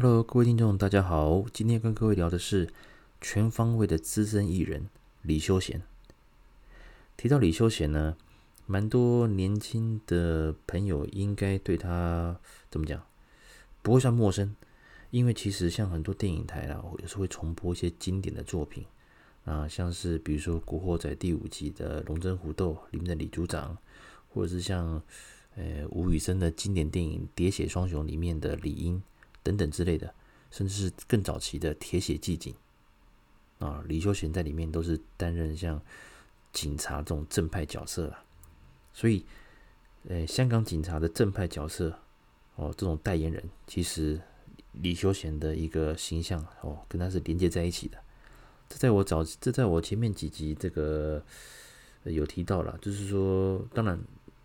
Hello，各位听众，大家好。今天跟各位聊的是全方位的资深艺人李修贤。提到李修贤呢，蛮多年轻的朋友应该对他怎么讲，不会算陌生，因为其实像很多电影台啊，有时会重播一些经典的作品啊，像是比如说《古惑仔》第五集的龙争虎斗里面的李组长，或者是像呃吴宇森的经典电影《喋血双雄》里面的李英。等等之类的，甚至是更早期的《铁血寂警》啊，李修贤在里面都是担任像警察这种正派角色啦。所以，呃，香港警察的正派角色哦，这种代言人，其实李修贤的一个形象哦，跟他是连接在一起的。这在我早，这在我前面几集这个有提到了，就是说，当然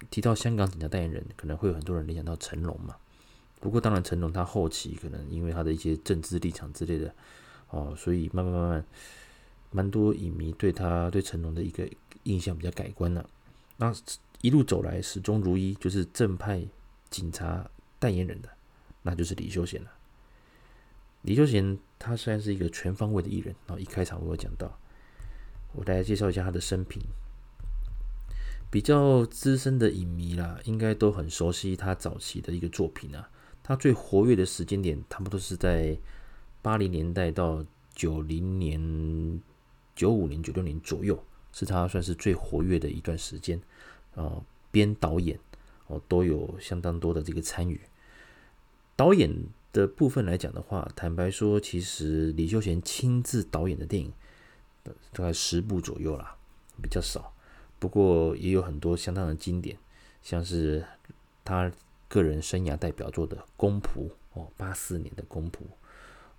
提到香港警察代言人，可能会有很多人联想到成龙嘛。不过，当然，成龙他后期可能因为他的一些政治立场之类的，哦，所以慢慢慢慢，蛮多影迷对他对成龙的一个印象比较改观了。那一路走来始终如一，就是正派警察代言人的，那就是李修贤了。李修贤他虽然是一个全方位的艺人，然后一开场我有讲到，我大概介绍一下他的生平。比较资深的影迷啦，应该都很熟悉他早期的一个作品啊。他最活跃的时间点，差不多是在八零年代到九零年、九五年、九六年左右，是他算是最活跃的一段时间。啊，编导演哦都有相当多的这个参与。导演的部分来讲的话，坦白说，其实李修贤亲自导演的电影大概十部左右啦，比较少。不过也有很多相当的经典，像是他。个人生涯代表作的《公仆》哦，八四年的《公仆》，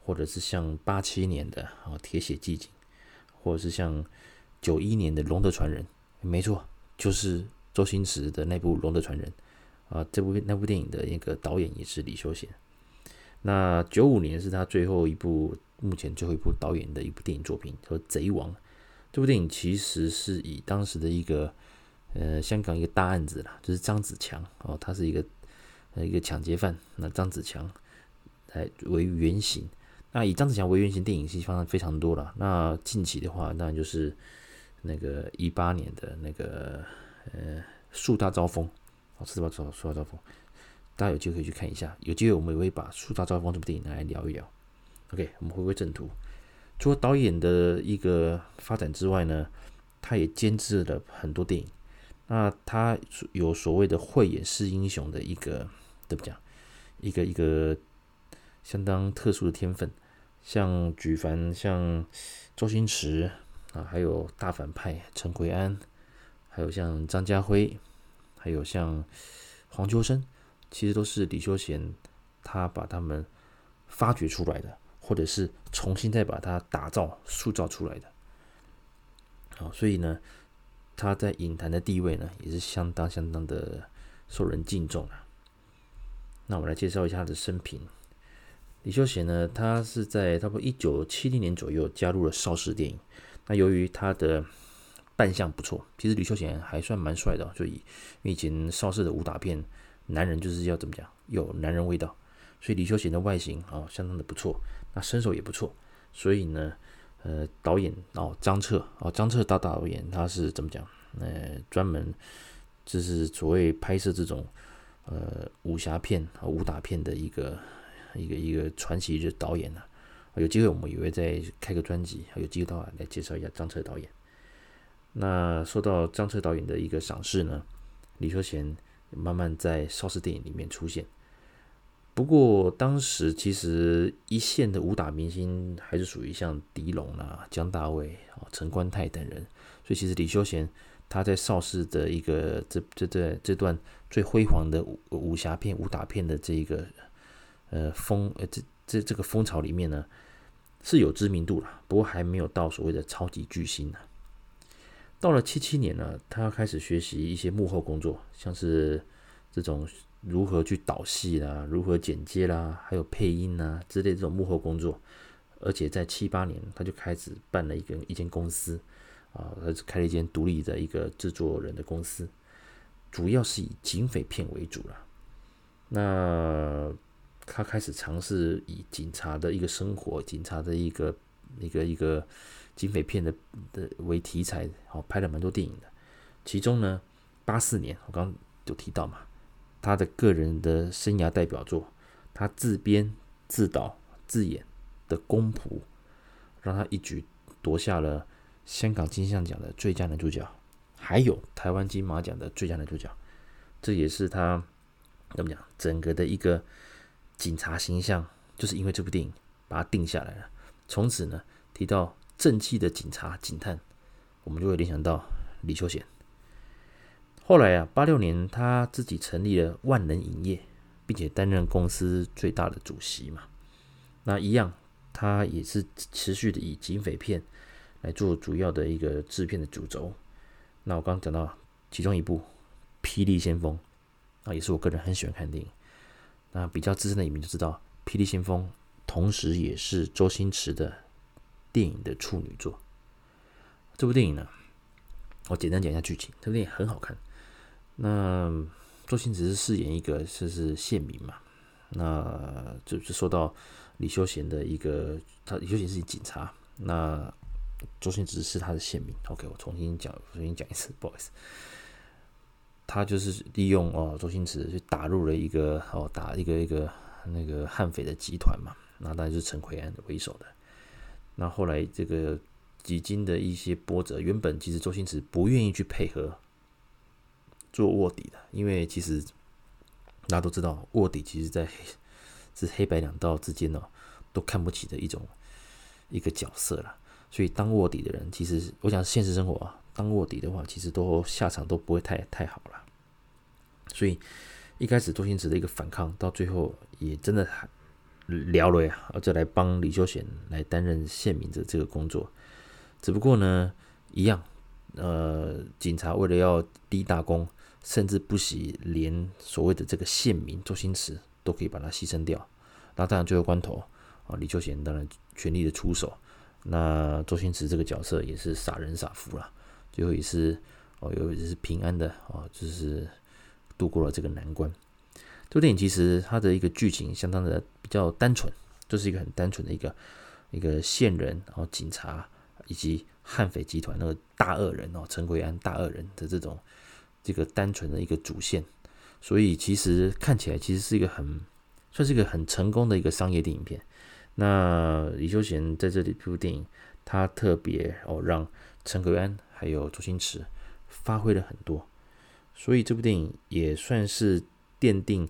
或者是像八七年的哦《铁血寂警》，或者是像九一年的《龙的传人》，没错，就是周星驰的那部《龙的传人》啊。这部那部电影的一个导演也是李修贤。那九五年是他最后一部，目前最后一部导演的一部电影作品，叫《贼王》。这部电影其实是以当时的一个呃香港一个大案子啦，就是张子强哦，他是一个。一个抢劫犯，那张子强来为原型。那以张子强为原型，电影戏方非常多了。那近期的话，当然就是那个一八年的那个呃树大招风，哦，是吧？树树大招风，大家有机会可以去看一下。有机会我们也会把树大招风这部电影来聊一聊。OK，我们回归正途。除了导演的一个发展之外呢，他也监制了很多电影。那他有所谓的慧眼识英雄的一个。怎么讲？一个一个相当特殊的天分，像举凡像周星驰啊，还有大反派陈奎安，还有像张家辉，还有像黄秋生，其实都是李修贤他把他们发掘出来的，或者是重新再把它打造塑造出来的。好，所以呢，他在影坛的地位呢，也是相当相当的受人敬重啊。那我们来介绍一下他的生平。李修贤呢，他是在差不多一九七零年左右加入了邵氏电影。那由于他的扮相不错，其实李修贤还算蛮帅的，所以以前邵氏的武打片，男人就是要怎么讲，有男人味道，所以李修贤的外形哦相当的不错，那身手也不错，所以呢，呃，导演哦张彻哦张彻大导演他是怎么讲？呃，专门就是所谓拍摄这种。呃，武侠片和武打片的一个一个一个传奇的导演呢、啊，有机会我们也会再开个专辑，有机会的话来介绍一下张彻导演。那受到张彻导演的一个赏识呢，李修贤慢慢在邵氏电影里面出现。不过当时其实一线的武打明星还是属于像狄龙啊、姜大卫啊、陈观泰等人，所以其实李修贤。他在邵氏的一个这这这这段最辉煌的武武侠片、武打片的这一个呃风呃这这这个风潮里面呢，是有知名度了，不过还没有到所谓的超级巨星呢。到了七七年呢，他要开始学习一些幕后工作，像是这种如何去导戏啦、如何剪接啦、还有配音呐之类这种幕后工作，而且在七八年他就开始办了一个一间公司。啊，他开了一间独立的一个制作人的公司，主要是以警匪片为主了。那他开始尝试以警察的一个生活、警察的一个一个一个警匪片的的为题材，哦，拍了蛮多电影的。其中呢，八四年我刚刚有提到嘛，他的个人的生涯代表作，他自编自导自演的《公仆》，让他一举夺下了香港金像奖的最佳男主角，还有台湾金马奖的最佳男主角。这也是他怎么讲，整个的一个警察形象，就是因为这部电影把他定下来了。从此呢，提到正气的警察警探，我们就会联想到李修贤。后来啊，八六年他自己成立了万能影业，并且担任公司最大的主席嘛。那一样，他也是持续的以警匪片来做主要的一个制片的主轴。那我刚刚讲到其中一部。《霹雳先锋》啊，也是我个人很喜欢看电影。那比较资深的影迷就知道，《霹雳先锋》同时也是周星驰的电影的处女作。这部电影呢，我简单讲一下剧情。这部电影很好看。那周星驰是饰演一个就是县民嘛，那就是受到李修贤的一个，他李修贤是警察，那周星驰是他的县民。OK，我重新讲，重新讲一次，不好意思。他就是利用哦，周星驰去打入了一个哦，打一个一个那个悍匪的集团嘛，那当然是陈奎安为首的。那后来这个几经的一些波折，原本其实周星驰不愿意去配合做卧底的，因为其实大家都知道，卧底其实在黑是黑白两道之间哦，都看不起的一种一个角色了。所以当卧底的人，其实我想现实生活啊。当卧底的话，其实都下场都不会太太好了。所以一开始周星驰的一个反抗，到最后也真的很聊了呀，就来帮李修贤来担任县民的这个工作。只不过呢，一样，呃，警察为了要立大功，甚至不惜连所谓的这个县民周星驰都可以把他牺牲掉。那当然最后关头啊，李修贤当然全力的出手，那周星驰这个角色也是傻人傻福了。最后也是哦，有也是平安的哦，就是度过了这个难关。这部电影其实它的一个剧情相当的比较单纯，就是一个很单纯的一个一个线人，然后警察以及悍匪集团那个大恶人哦，陈奎安大恶人的这种这个单纯的一个主线。所以其实看起来其实是一个很算是一个很成功的一个商业电影片。那李修贤在这里这部电影，他特别哦让陈奎安。还有周星驰发挥了很多，所以这部电影也算是奠定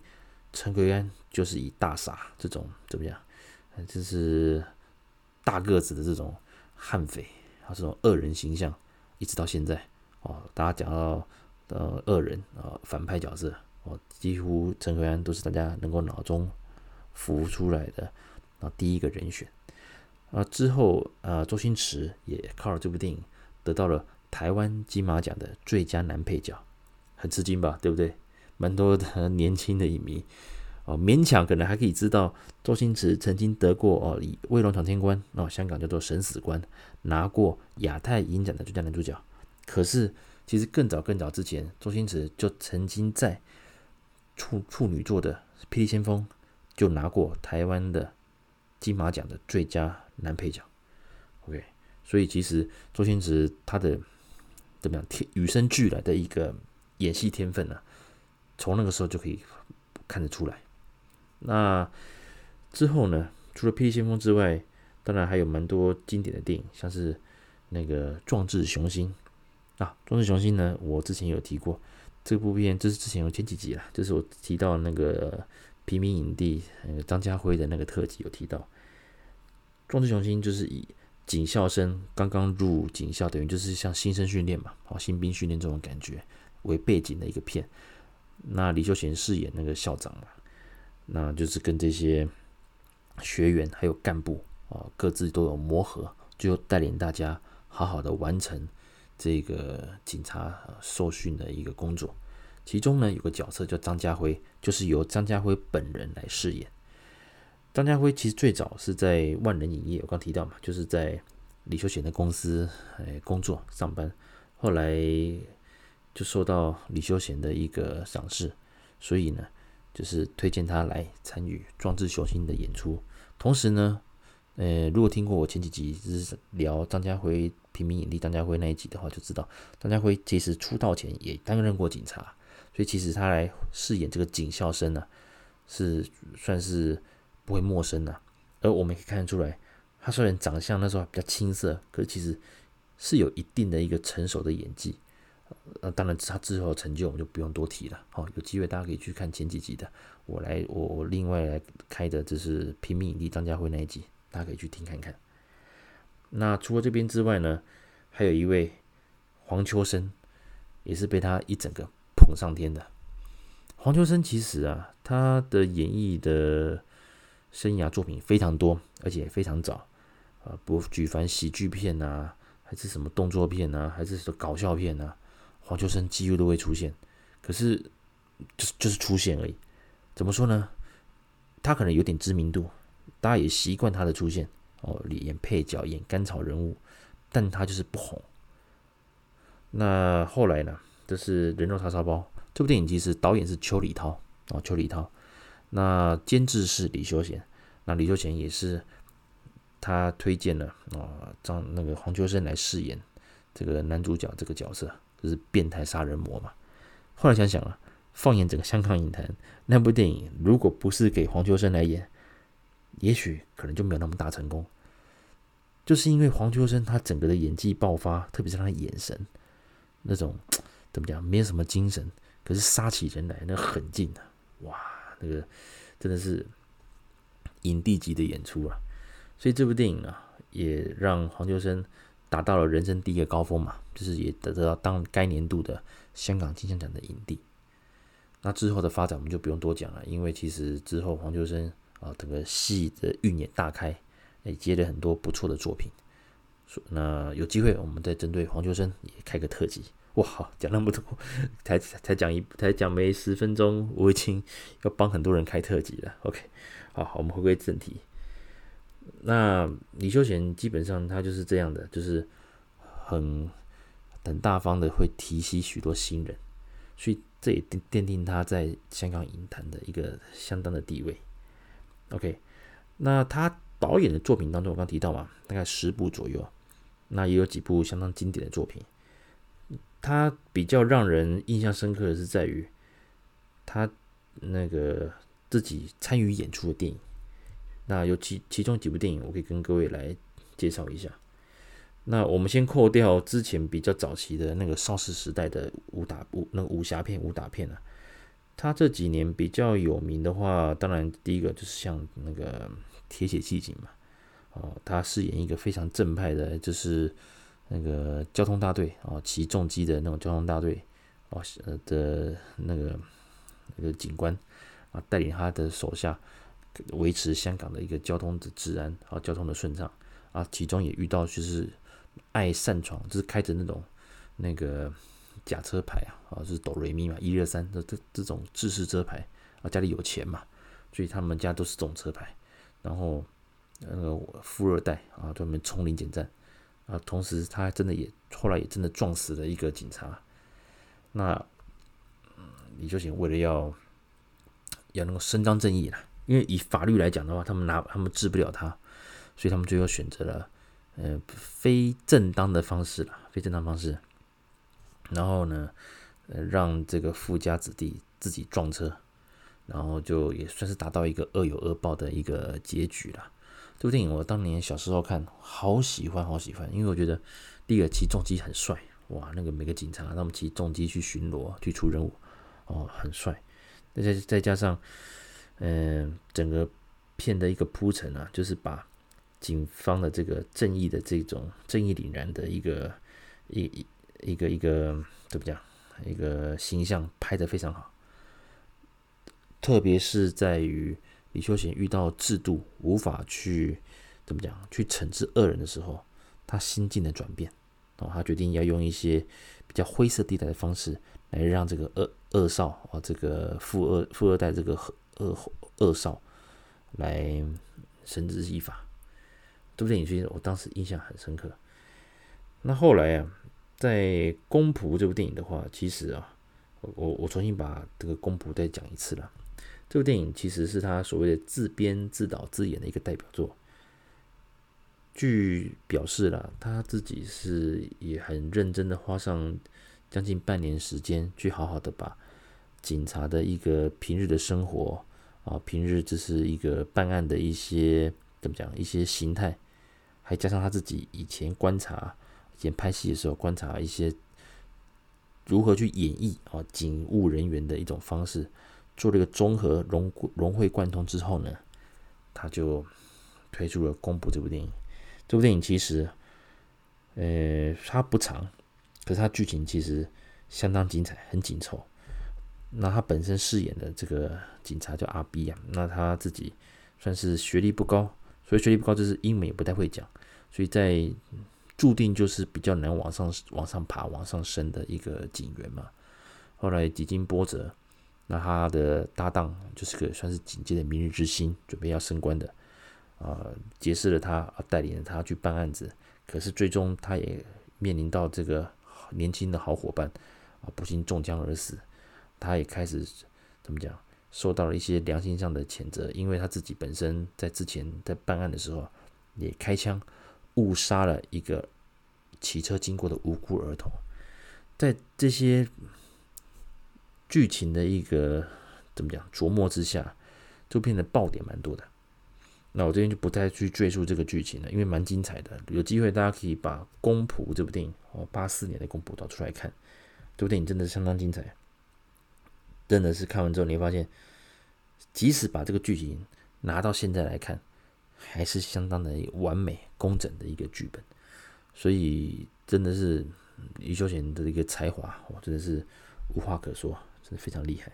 陈奎安就是以大傻这种怎么样，就是大个子的这种悍匪啊，这种恶人形象，一直到现在哦，大家讲到呃恶人啊反派角色哦，几乎陈奎安都是大家能够脑中浮出来的啊第一个人选啊。之后啊，周星驰也靠了这部电影得到了。台湾金马奖的最佳男配角，很吃惊吧？对不对？蛮多的 年轻的影迷哦，勉强可能还可以知道周星驰曾经得过哦，以《威龙闯天关》哦，香港叫做审死官，拿过亚太影展的最佳男主角。可是其实更早更早之前，周星驰就曾经在处处女作的《霹雳先锋》就拿过台湾的金马奖的最佳男配角。OK，所以其实周星驰他的。怎么样？天与生俱来的一个演戏天分呢、啊？从那个时候就可以看得出来。那之后呢？除了《霹雳先锋》之外，当然还有蛮多经典的电影，像是那个《壮志雄心》啊，《壮志雄心》呢，我之前有提过这部片，这是之前有前几集了，就是我提到那个平民影帝那个张家辉的那个特辑有提到，《壮志雄心》就是以。警校生刚刚入警校，等于就是像新生训练嘛，好，新兵训练这种感觉为背景的一个片。那李修贤饰演那个校长嘛，那就是跟这些学员还有干部啊，各自都有磨合，就带领大家好好的完成这个警察受训的一个工作。其中呢，有个角色叫张家辉，就是由张家辉本人来饰演。张家辉其实最早是在万人影业，我刚提到嘛，就是在李修贤的公司哎工作上班，后来就受到李修贤的一个赏识，所以呢，就是推荐他来参与《壮志雄心》的演出。同时呢，呃，如果听过我前几集就是聊张家辉平民影帝张家辉那一集的话，就知道张家辉其实出道前也担任过警察，所以其实他来饰演这个警校生呢、是算是不会陌生的、而我们可以看得出来，他虽然长相那时候比较青涩，可是其实是有一定的一个成熟的演技。呃，当然他之后的成就我们就不用多提了。好，有机会大家可以去看前几集的，我来我我另外来开的就是平民影帝张家辉那一集，大家可以去听看看。那除了这边之外呢，还有一位黄秋生，也是被他一整个捧上天的。黄秋生其实啊，他的演艺的生涯作品非常多，而且非常早啊，不举凡喜剧片啊，还是什么动作片啊，还是什么搞笑片啊。黄秋生几乎都会出现，可是就是就是出现而已。怎么说呢？他可能有点知名度，大家也习惯他的出现哦，演配角，演甘草人物，但他就是不红。那后来呢？这是《人肉叉烧包》这部电影，其实导演是邱礼涛哦，邱礼涛。那监制是李修贤，那李修贤也是他推荐了啊，让那个黄秋生来饰演这个男主角这个角色。就是变态杀人魔嘛。后来想想啊，放眼整个香港影坛，那部电影如果不是给黄秋生来演，也许可能就没有那么大成功。就是因为黄秋生他整个的演技爆发，特别是他的眼神，那种怎么讲，没有什么精神，可是杀起人来那狠劲啊，哇，那个真的是影帝级的演出啊。所以这部电影啊，也让黄秋生。达到了人生第一个高峰嘛，就是也得到当该年度的香港金像奖的影帝。那之后的发展我们就不用多讲了，因为其实之后黄秋生啊，整个戏的运也大开，也接了很多不错的作品。那有机会我们再针对黄秋生也开个特辑。哇，讲那么多，才才讲一才讲没十分钟，我已经要帮很多人开特辑了。OK，好，我们回归正题。那李修贤基本上他就是这样的，就是很很大方的会提携许多新人，所以这也奠奠定他在香港影坛的一个相当的地位。OK，那他导演的作品当中，我刚提到嘛，大概十部左右，那也有几部相当经典的作品。他比较让人印象深刻的是在于他那个自己参与演出的电影。那有其其中几部电影，我可以跟各位来介绍一下。那我们先扣掉之前比较早期的那个邵氏时代的武打武那个武侠片武打片啊，他这几年比较有名的话，当然第一个就是像那个铁血奇警嘛，哦，他饰演一个非常正派的，就是那个交通大队啊，骑重机的那种交通大队哦，的那个那个警官啊，带领他的手下。维持香港的一个交通的治安啊，交通的顺畅啊，其中也遇到就是爱擅闯，就是开着那种那个假车牌啊，啊，是哆瑞咪嘛，一二三这这这种制式车牌啊，家里有钱嘛，所以他们家都是这种车牌，然后那个富二代啊，专门冲临检站啊，同时他真的也后来也真的撞死了一个警察，那李修贤为了要要能够伸张正义啦。因为以法律来讲的话，他们拿他们治不了他，所以他们最后选择了，呃，非正当的方式了，非正当方式。然后呢，呃，让这个富家子弟自己撞车，然后就也算是达到一个恶有恶报的一个结局了。这部电影我当年小时候看，好喜欢，好喜欢，因为我觉得第一个骑重机很帅，哇，那个每个警察他们骑重机去巡逻去出任务，哦，很帅。再再加上。嗯，整个片的一个铺陈啊，就是把警方的这个正义的这种正义凛然的一个一一一个一个怎么讲，一个形象拍得非常好。特别是在于李修贤遇到制度无法去怎么讲去惩治恶人的时候，他心境的转变，哦，他决定要用一些比较灰色地带的方式来让这个恶恶少啊，这个富二富二代这个。恶恶少来绳之以法，这部电影其实我当时印象很深刻。那后来啊，在《公仆》这部电影的话，其实啊，我我重新把这个《公仆》再讲一次了。这部电影其实是他所谓的自编自导自演的一个代表作。据表示了，他自己是也很认真的花上将近半年时间，去好好的把警察的一个平日的生活啊，平日这是一个办案的一些怎么讲，一些形态，还加上他自己以前观察，以前拍戏的时候观察一些如何去演绎啊警务人员的一种方式，做了一个综合融融会贯通之后呢，他就推出了《公布》这部电影。这部电影其实，呃，它不长，可是它剧情其实相当精彩，很紧凑。那他本身饰演的这个警察叫阿 B 啊，那他自己算是学历不高，所以学历不高就是英文也不太会讲，所以在注定就是比较难往上往上爬、往上升的一个警员嘛。后来几经波折，那他的搭档就是个算是警界的明日之星，准备要升官的。啊，结识了他，带领着他去办案子，可是最终他也面临到这个年轻的好伙伴啊，不幸中枪而死。他也开始怎么讲，受到了一些良心上的谴责，因为他自己本身在之前在办案的时候也开枪误杀了一个骑车经过的无辜儿童。在这些剧情的一个怎么讲琢磨之下，这部片的爆点蛮多的。那我这边就不再去赘述这个剧情了，因为蛮精彩的。有机会大家可以把《公仆》这部电影哦，八四年的《公仆》找出来看。这部电影真的是相当精彩，真的是看完之后你会发现，即使把这个剧情拿到现在来看，还是相当的完美工整的一个剧本。所以真的是余秀贤的一个才华，我，真的是无话可说，真的非常厉害。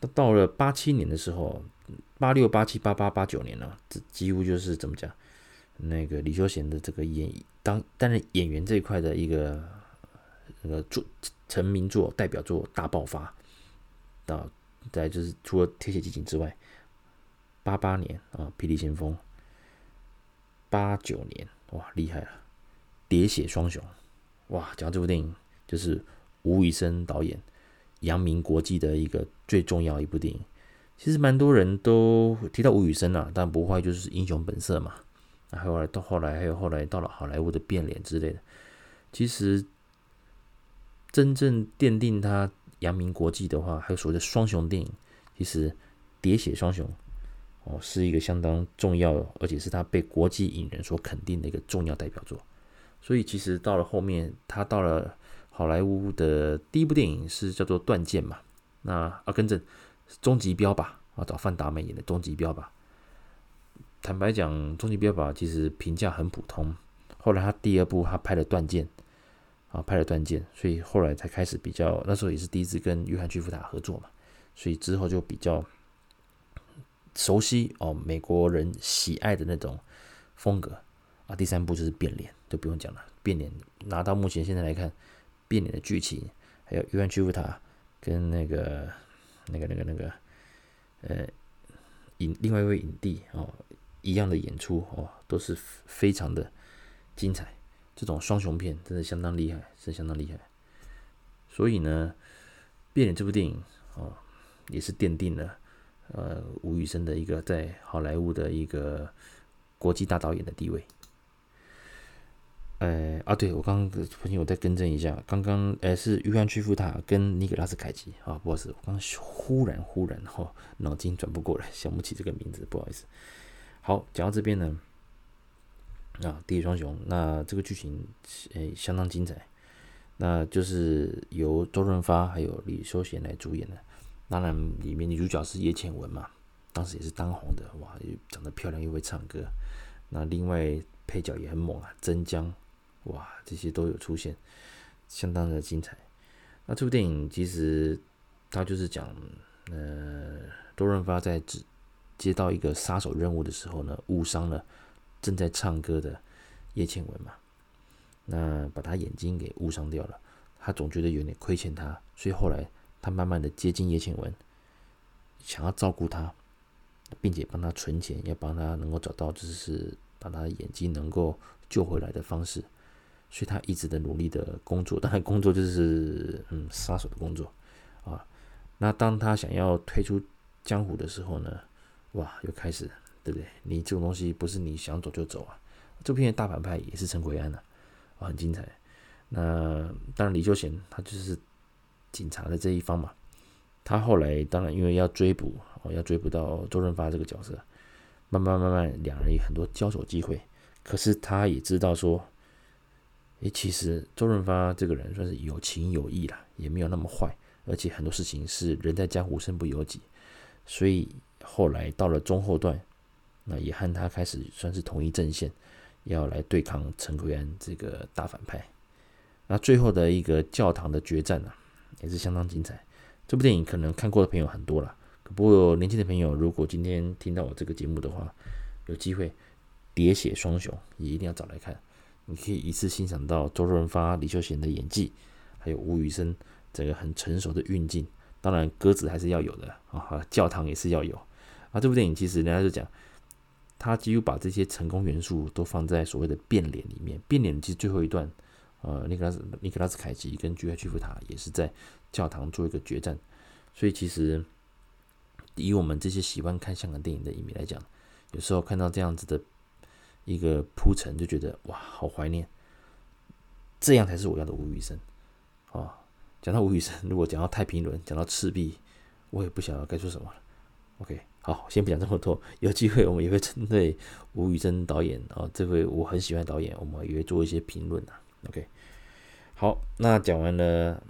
到到了八七年的时候，八六、八七、八八、八九年了，这几乎就是怎么讲？那个李修贤的这个演当担任演员这一块的一个那个作成名作代表作大爆发。到再就是除了《铁血激情》之外，八八年啊，《霹雳先锋》；八九年哇，厉害了，《喋血双雄》哇，讲这部电影就是吴宇森导演。扬名国际的一个最重要一部电影，其实蛮多人都提到吴宇森啊，但不会就是英雄本色嘛。然后来到后来，还有后来到了好莱坞的变脸之类的。其实真正奠定他扬名国际的话，还有所谓的双雄电影，其实《喋血双雄》哦是一个相当重要，而且是他被国际影人所肯定的一个重要代表作。所以其实到了后面，他到了。好莱坞的第一部电影是叫做《断剑》嘛？那啊，跟着《终极标靶》啊，找范达美演的《终极标靶》。坦白讲，《终极标靶》其实评价很普通。后来他第二部他拍了《断剑》，啊，拍了《断剑》，所以后来才开始比较。那时候也是第一次跟约翰·屈福塔合作嘛，所以之后就比较熟悉哦，美国人喜爱的那种风格啊。第三部就是变脸，就不用讲了。变脸拿到目前现在来看。变脸的剧情，还有约翰·屈服塔跟那个、那个、那个、那个，呃，影另外一位影帝哦，一样的演出哦，都是非常的精彩。这种双雄片真的相当厉害，是相当厉害。所以呢，变脸这部电影哦，也是奠定了呃吴宇森的一个在好莱坞的一个国际大导演的地位。呃啊对，我刚刚不行，我再更正一下，刚刚呃是约翰·屈服塔跟尼古拉斯·凯奇啊，不好意思，我刚刚忽然忽然哈脑筋转不过来，想不起这个名字，不好意思。好，讲到这边呢，啊，《第一双雄》，那这个剧情诶相当精彩，那就是由周润发还有李修贤来主演的，当然里面女主角是叶倩文嘛，当时也是当红的，哇，又长得漂亮又会唱歌，那另外配角也很猛啊，曾江。哇，这些都有出现，相当的精彩。那这部电影其实它就是讲，呃，周润发在接接到一个杀手任务的时候呢，误伤了正在唱歌的叶倩文嘛，那把他眼睛给误伤掉了。他总觉得有点亏欠他，所以后来他慢慢的接近叶倩文，想要照顾他，并且帮他存钱，要帮他能够找到就是把他眼睛能够救回来的方式。所以他一直的努力的工作，当然工作就是嗯杀手的工作啊。那当他想要退出江湖的时候呢，哇，又开始，对不对？你这种东西不是你想走就走啊。这片大反派也是陈奎安的啊，很精彩。那当然，李修贤他就是警察的这一方嘛。他后来当然因为要追捕，哦，要追捕到周润发这个角色，慢慢慢慢，两人有很多交手机会。可是他也知道说，诶，其实周润发这个人算是有情有义啦，也没有那么坏，而且很多事情是人在江湖身不由己。所以后来到了中后段，那也和他开始算是同一阵线。要来对抗陈奎安这个大反派，那最后的一个教堂的决战呢、啊，也是相当精彩。这部电影可能看过的朋友很多了，不过年轻的朋友如果今天听到我这个节目的话，有机会喋血双雄也一定要找来看。你可以一次欣赏到周润发、李修贤的演技，还有吴宇森这个很成熟的运镜。当然鸽子还是要有的啊，教堂也是要有。啊，这部电影其实人家就讲。他几乎把这些成功元素都放在所谓的变脸里面。变脸其实最后一段，呃，尼克拉斯尼克拉斯凯奇跟居海屈服塔也是在教堂做一个决战。所以其实以我们这些喜欢看香港电影的影迷来讲，有时候看到这样子的一个铺陈，就觉得哇，好怀念。这样才是我要的吴宇森。啊，讲到吴宇森，如果讲到太平轮，讲到赤壁，我也不晓得该说什么了。OK。好，先不讲这么多。有机会我们也会针对吴宇森导演啊，这位我很喜欢导演，我们也会做一些评论啊。OK，好，那讲完了《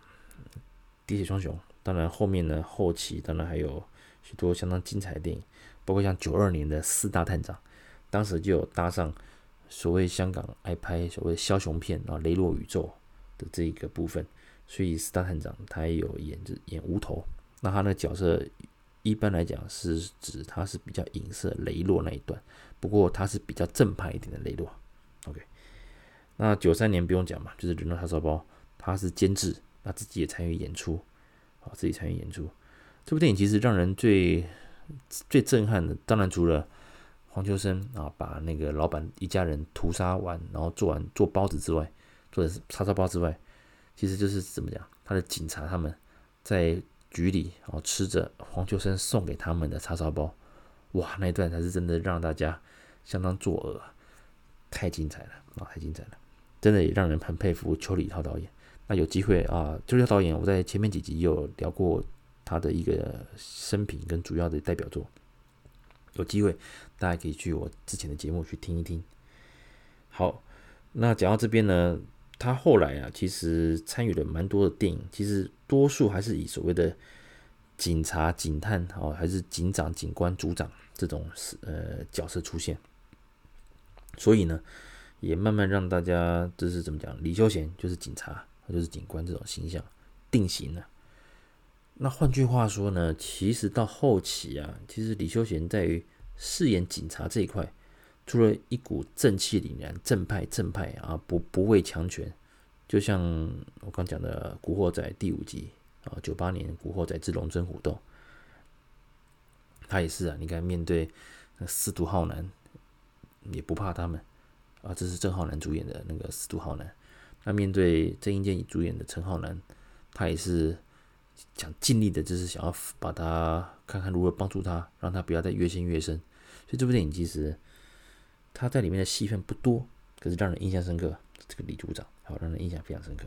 滴血双雄》，当然后面呢，后期当然还有许多相当精彩的电影，包括像九二年的《四大探长》，当时就有搭上所谓香港爱拍所谓枭雄片啊，《雷洛宇宙》的这一个部分，所以《四大探长》他也有演着演无头，那他那个角色。一般来讲是指他是比较影射雷洛那一段，不过他是比较正派一点的雷洛。OK，那九三年不用讲嘛，就是《人肉叉烧包》，他是监制，那自己也参与演出，啊，自己参与演出。这部电影其实让人最最震撼的，当然除了黄秋生啊把那个老板一家人屠杀完，然后做完做包子之外，做的是叉烧包之外，其实就是怎么讲，他的警察他们在。局里，然后吃着黄秋生送给他们的叉烧包，哇，那一段才是真的让大家相当作呕，太精彩了啊，太精彩了，真的也让人很佩服邱礼涛导演。那有机会啊，邱礼涛导演，我在前面几集有聊过他的一个生平跟主要的代表作，有机会大家可以去我之前的节目去听一听。好，那讲到这边呢。他后来啊，其实参与了蛮多的电影，其实多数还是以所谓的警察、警探哦，还是警长、警官、组长这种呃角色出现，所以呢，也慢慢让大家就是怎么讲？李修贤就是警察，他就是警官这种形象定型了。那换句话说呢，其实到后期啊，其实李修贤在于饰演警察这一块。除了一股正气凛然、正派正派啊，不不畏强权，就像我刚讲的《古惑仔》第五集啊，九八年《古惑仔之龙争虎斗》，他也是啊。你看，面对那司徒浩南，也不怕他们啊。这是郑浩南主演的那个司徒浩南。那面对郑伊健主演的陈浩南，他也是想尽力的，就是想要把他看看如何帮助他，让他不要再越陷越深。所以这部电影其实。他在里面的戏份不多，可是让人印象深刻。这个李组长，好，让人印象非常深刻。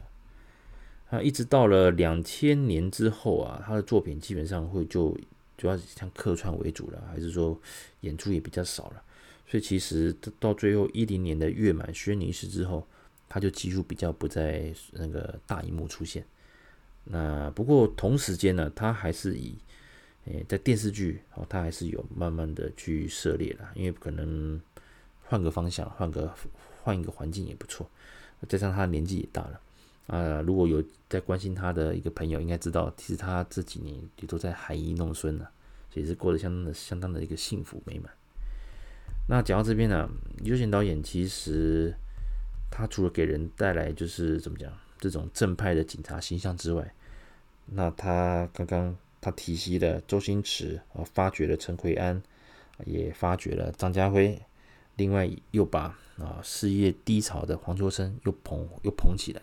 啊，一直到了两千年之后啊，他的作品基本上会就主要像客串为主了，还是说演出也比较少了。所以其实到最后一零年的《月满轩尼诗》之后，他就几乎比较不在那个大荧幕出现。那不过同时间呢，他还是以诶在电视剧哦，他还是有慢慢的去涉猎了，因为可能。换个方向，换个换一个环境也不错。加上他年纪也大了啊、如果有在关心他的一个朋友，应该知道，其实他这几年也都在含饴弄孙了，所以是过得相当的相当的一个幸福美满。那讲到这边呢，李修贤导演其实他除了给人带来就是怎么讲这种正派的警察形象之外，那他刚刚他提携了周星驰啊，发掘了陈奎安，也发掘了张家辉。另外又把啊事业低潮的黄秋生又捧又捧起来，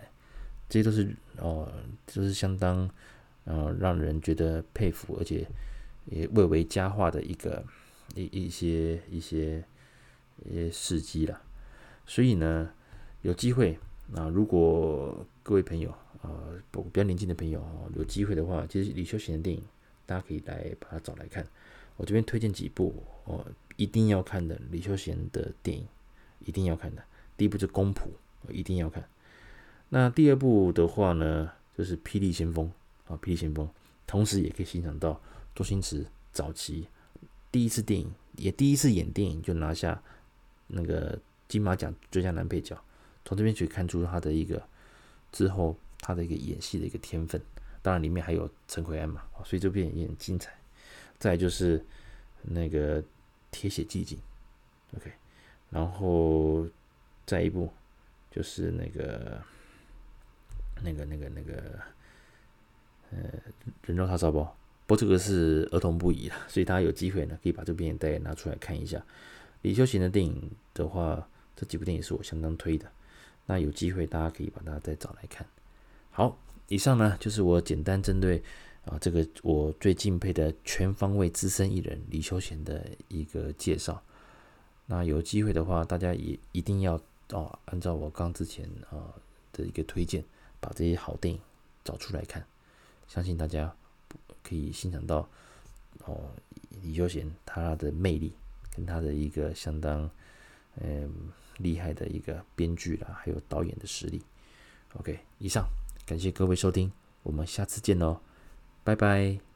这些都是哦，就是相当呃让人觉得佩服，而且也蔚为佳话的一个一一些一些一些事迹了。所以呢，有机会那，如果各位朋友啊，不比较年轻的朋友有机会的话，其实李修贤的电影，大家可以来把它找来看。我这边推荐几部哦，一定要看的李修贤的电影，一定要看的。第一部是《公仆》，一定要看。那第二部的话呢，就是《霹雳先锋》啊，《霹雳先锋》，同时也可以欣赏到周星驰早期第一次电影，也第一次演电影就拿下那个金马奖最佳男配角，从这边可以看出他的一个之后他的一个演戏的一个天分。当然里面还有陈奎安嘛，所以这部电影也很精彩。再就是那个《铁血寂静》，OK，然后再一部就是那个。那个、那个、那个，呃，人肉叉烧包，不过这个是儿童不宜了，所以大家有机会呢，可以把这部电影带拿出来看一下。李修贤的电影的话，这几部电影是我相当推的，那有机会大家可以把它再找来看。好，以上呢就是我简单针对啊这个我最敬佩的全方位资深艺人李修贤的一个介绍。那有机会的话，大家也一定要哦，按照我刚之前啊的一个推荐。把这些好电影找出来看，相信大家可以欣赏到哦，李修贤他的魅力跟他的一个相当嗯厉害的一个编剧啦，还有导演的实力。OK，以上感谢各位收听，我们下次见喽，拜拜。